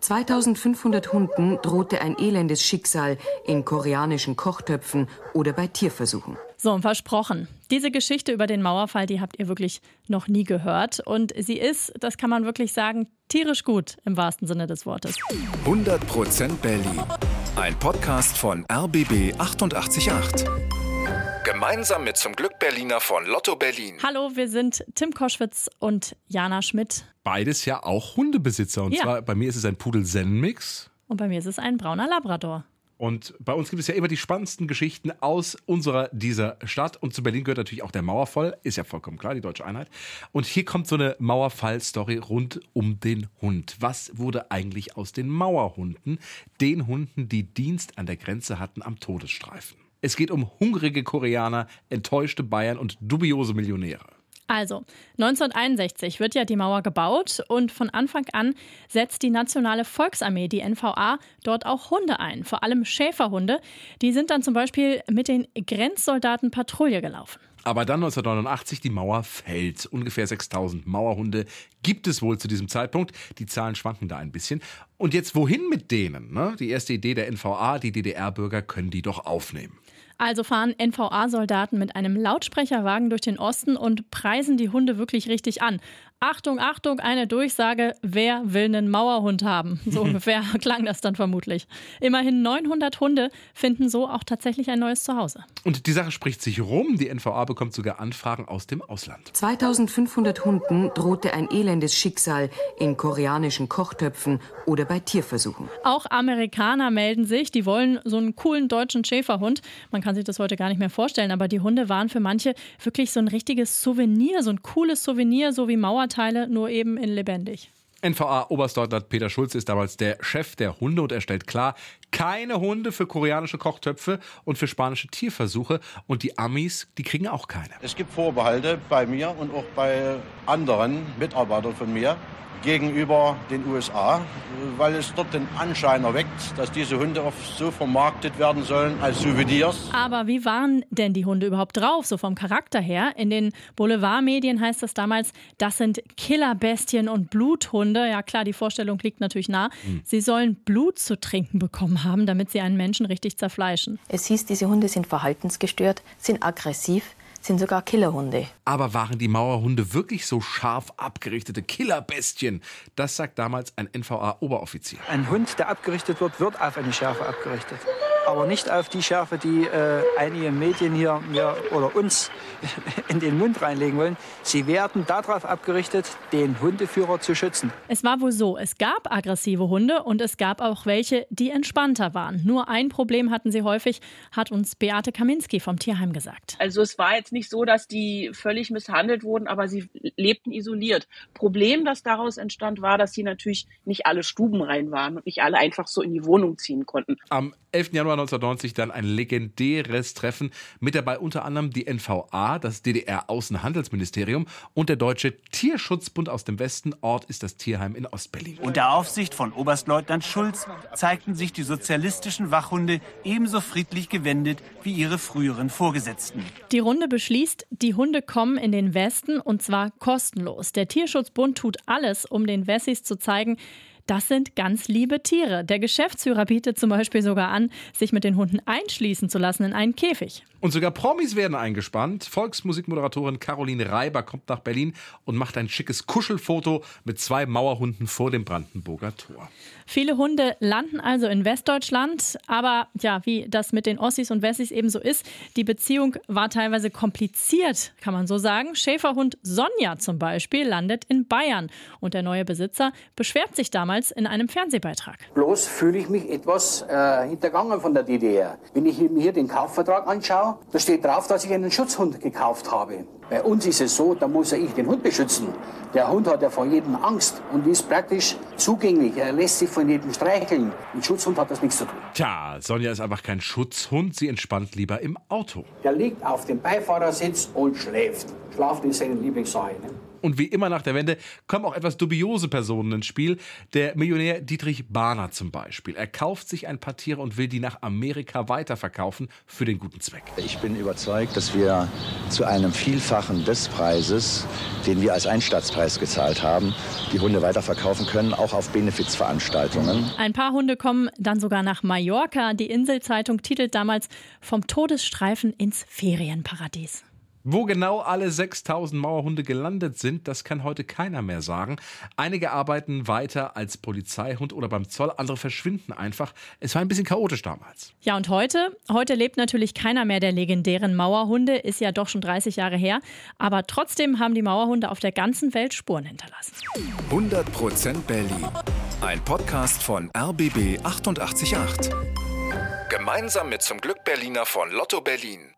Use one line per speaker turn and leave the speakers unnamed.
2500 Hunden drohte ein elendes Schicksal in koreanischen Kochtöpfen oder bei Tierversuchen.
So, und versprochen. Diese Geschichte über den Mauerfall, die habt ihr wirklich noch nie gehört. Und sie ist, das kann man wirklich sagen, tierisch gut im wahrsten Sinne des Wortes.
100% Berlin. Ein Podcast von RBB 888. Gemeinsam mit zum Glück Berliner von Lotto Berlin.
Hallo, wir sind Tim Koschwitz und Jana Schmidt.
Beides ja auch Hundebesitzer. Und
Ja.
zwar bei mir ist es ein Pudel-Zen-Mix.
Und bei mir ist es ein brauner Labrador.
Und bei uns gibt es ja immer die spannendsten Geschichten aus unserer, dieser Stadt. Und zu Berlin gehört natürlich auch der Mauerfall. Ist ja vollkommen klar, die deutsche Einheit. Und hier kommt so eine Mauerfall-Story rund um den Hund. Was wurde eigentlich aus den Mauerhunden? Den Hunden, die Dienst an der Grenze hatten am Todesstreifen. Es geht um hungrige Koreaner, enttäuschte Bayern und dubiose Millionäre.
Also, 1961 wird ja die Mauer gebaut und von Anfang an setzt die Nationale Volksarmee, die NVA, dort auch Hunde ein, vor allem Schäferhunde. Die sind dann zum Beispiel mit den Grenzsoldaten Patrouille gelaufen.
Aber dann 1989, die Mauer fällt. Ungefähr 6000 Mauerhunde gibt es wohl zu diesem Zeitpunkt. Die Zahlen schwanken da ein bisschen. Und jetzt wohin mit denen? Ne? Die erste Idee der NVA, die DDR-Bürger können die doch aufnehmen.
Also fahren NVA-Soldaten mit einem Lautsprecherwagen durch den Osten und preisen die Hunde wirklich richtig an. Achtung, Achtung, eine Durchsage, wer will einen Mauerhund haben? So ungefähr klang das dann vermutlich. Immerhin 900 Hunde finden so auch tatsächlich ein neues Zuhause.
Und die Sache spricht sich rum. Die NVA bekommt sogar Anfragen aus dem Ausland.
2500 Hunden drohte ein elendes Schicksal in koreanischen Kochtöpfen oder bei Tierversuchen.
Auch Amerikaner melden sich, die wollen so einen coolen deutschen Schäferhund. Man kann sich das heute gar nicht mehr vorstellen, aber die Hunde waren für manche wirklich so ein richtiges Souvenir, so ein cooles Souvenir, so wie Mauerteile, nur eben in lebendig.
NVA-Oberstleutnant Peter Schulze ist damals der Chef der Hunde und er stellt klar, keine Hunde für koreanische Kochtöpfe und für spanische Tierversuche. Und die Amis, die kriegen auch keine.
Es gibt Vorbehalte bei mir und auch bei anderen Mitarbeitern von mir gegenüber den USA, weil es dort den Anschein erweckt, dass diese Hunde oft so vermarktet werden sollen als Souvenirs.
Aber wie waren denn die Hunde überhaupt drauf, so vom Charakter her? In den Boulevardmedien heißt das damals, das sind Killerbestien und Bluthunde. Ja klar, die Vorstellung liegt natürlich nah. Sie sollen Blut zu trinken bekommen haben, damit sie einen Menschen richtig zerfleischen.
Es hieß, diese Hunde sind verhaltensgestört, sind aggressiv, sind sogar Killerhunde.
Aber waren die Mauerhunde wirklich so scharf abgerichtete Killerbestien? Das sagt damals ein NVA-Oberoffizier.
Ein Hund, der abgerichtet wird, wird auf eine Schärfe abgerichtet. Aber nicht auf die Schärfe, die äh, einige Medien hier mir oder uns in den Mund reinlegen wollen. Sie werden darauf abgerichtet, den Hundeführer zu schützen.
Es war wohl so, es gab aggressive Hunde und es gab auch welche, die entspannter waren. Nur ein Problem hatten sie häufig, hat uns Beate Kaminski vom Tierheim gesagt.
Also es war jetzt nicht so, dass die völlig misshandelt wurden, aber sie lebten isoliert. Problem, das daraus entstand, war, dass sie natürlich nicht alle Stuben rein waren und nicht alle einfach so in die Wohnung ziehen konnten.
Am 11. Januar 1990 dann ein legendäres Treffen mit dabei unter anderem die NVA, das DDR-Außenhandelsministerium und der Deutsche Tierschutzbund aus dem Westen. Ort ist das Tierheim in Ostberlin.
Unter Aufsicht von Oberstleutnant Schulz zeigten sich die sozialistischen Wachhunde ebenso friedlich gewendet wie ihre früheren Vorgesetzten.
Die Runde beschließt, die Hunde kommen in den Westen und zwar kostenlos. Der Tierschutzbund tut alles, um den Wessis zu zeigen, das sind ganz liebe Tiere. Der Geschäftsführer bietet zum Beispiel sogar an, sich mit den Hunden einschließen zu lassen in einen Käfig.
Und sogar Promis werden eingespannt. Volksmusikmoderatorin Caroline Reiber kommt nach Berlin und macht ein schickes Kuschelfoto mit zwei Mauerhunden vor dem Brandenburger Tor.
Viele Hunde landen also in Westdeutschland, aber ja, wie das mit den Ossis und Wessis eben so ist, die Beziehung war teilweise kompliziert, kann man so sagen. Schäferhund Sonja zum Beispiel landet in Bayern und der neue Besitzer beschwert sich damals in einem Fernsehbeitrag.
Bloß fühle ich mich etwas äh, hintergangen von der DDR. Wenn ich mir hier den Kaufvertrag anschaue, da steht drauf, dass ich einen Schutzhund gekauft habe. Bei uns ist es so, da muss ja ich den Hund beschützen. Der Hund hat ja vor jedem Angst und ist praktisch zugänglich. Er lässt sich von jedem streicheln. Mit Schutzhund hat das nichts zu tun.
Tja, Sonja ist einfach kein Schutzhund. Sie entspannt lieber im Auto.
Der liegt auf dem Beifahrersitz und schläft. Schlafen ist seine Lieblingssache. Ne?
Und wie immer nach der Wende kommen auch etwas dubiose Personen ins Spiel. Der Millionär Dietrich Bahner zum Beispiel. Er kauft sich ein paar Tiere und will die nach Amerika weiterverkaufen für den guten Zweck.
Ich bin überzeugt, dass wir zu einem Vielfachen des Preises, den wir als Einstaatspreis gezahlt haben, die Hunde weiterverkaufen können, auch auf Benefizveranstaltungen.
Ein paar Hunde kommen dann sogar nach Mallorca. Die Inselzeitung titelt damals vom Todesstreifen ins Ferienparadies.
Wo genau alle 6000 Mauerhunde gelandet sind, das kann heute keiner mehr sagen. Einige arbeiten weiter als Polizeihund oder beim Zoll, andere verschwinden einfach. Es war ein bisschen chaotisch damals.
Ja, und heute? Heute lebt natürlich keiner mehr der legendären Mauerhunde, ist ja doch schon 30 Jahre her. Aber trotzdem haben die Mauerhunde auf der ganzen Welt Spuren hinterlassen.
100% Berlin. Ein Podcast von RBB 888. Gemeinsam mit zum Glück Berliner von Lotto Berlin.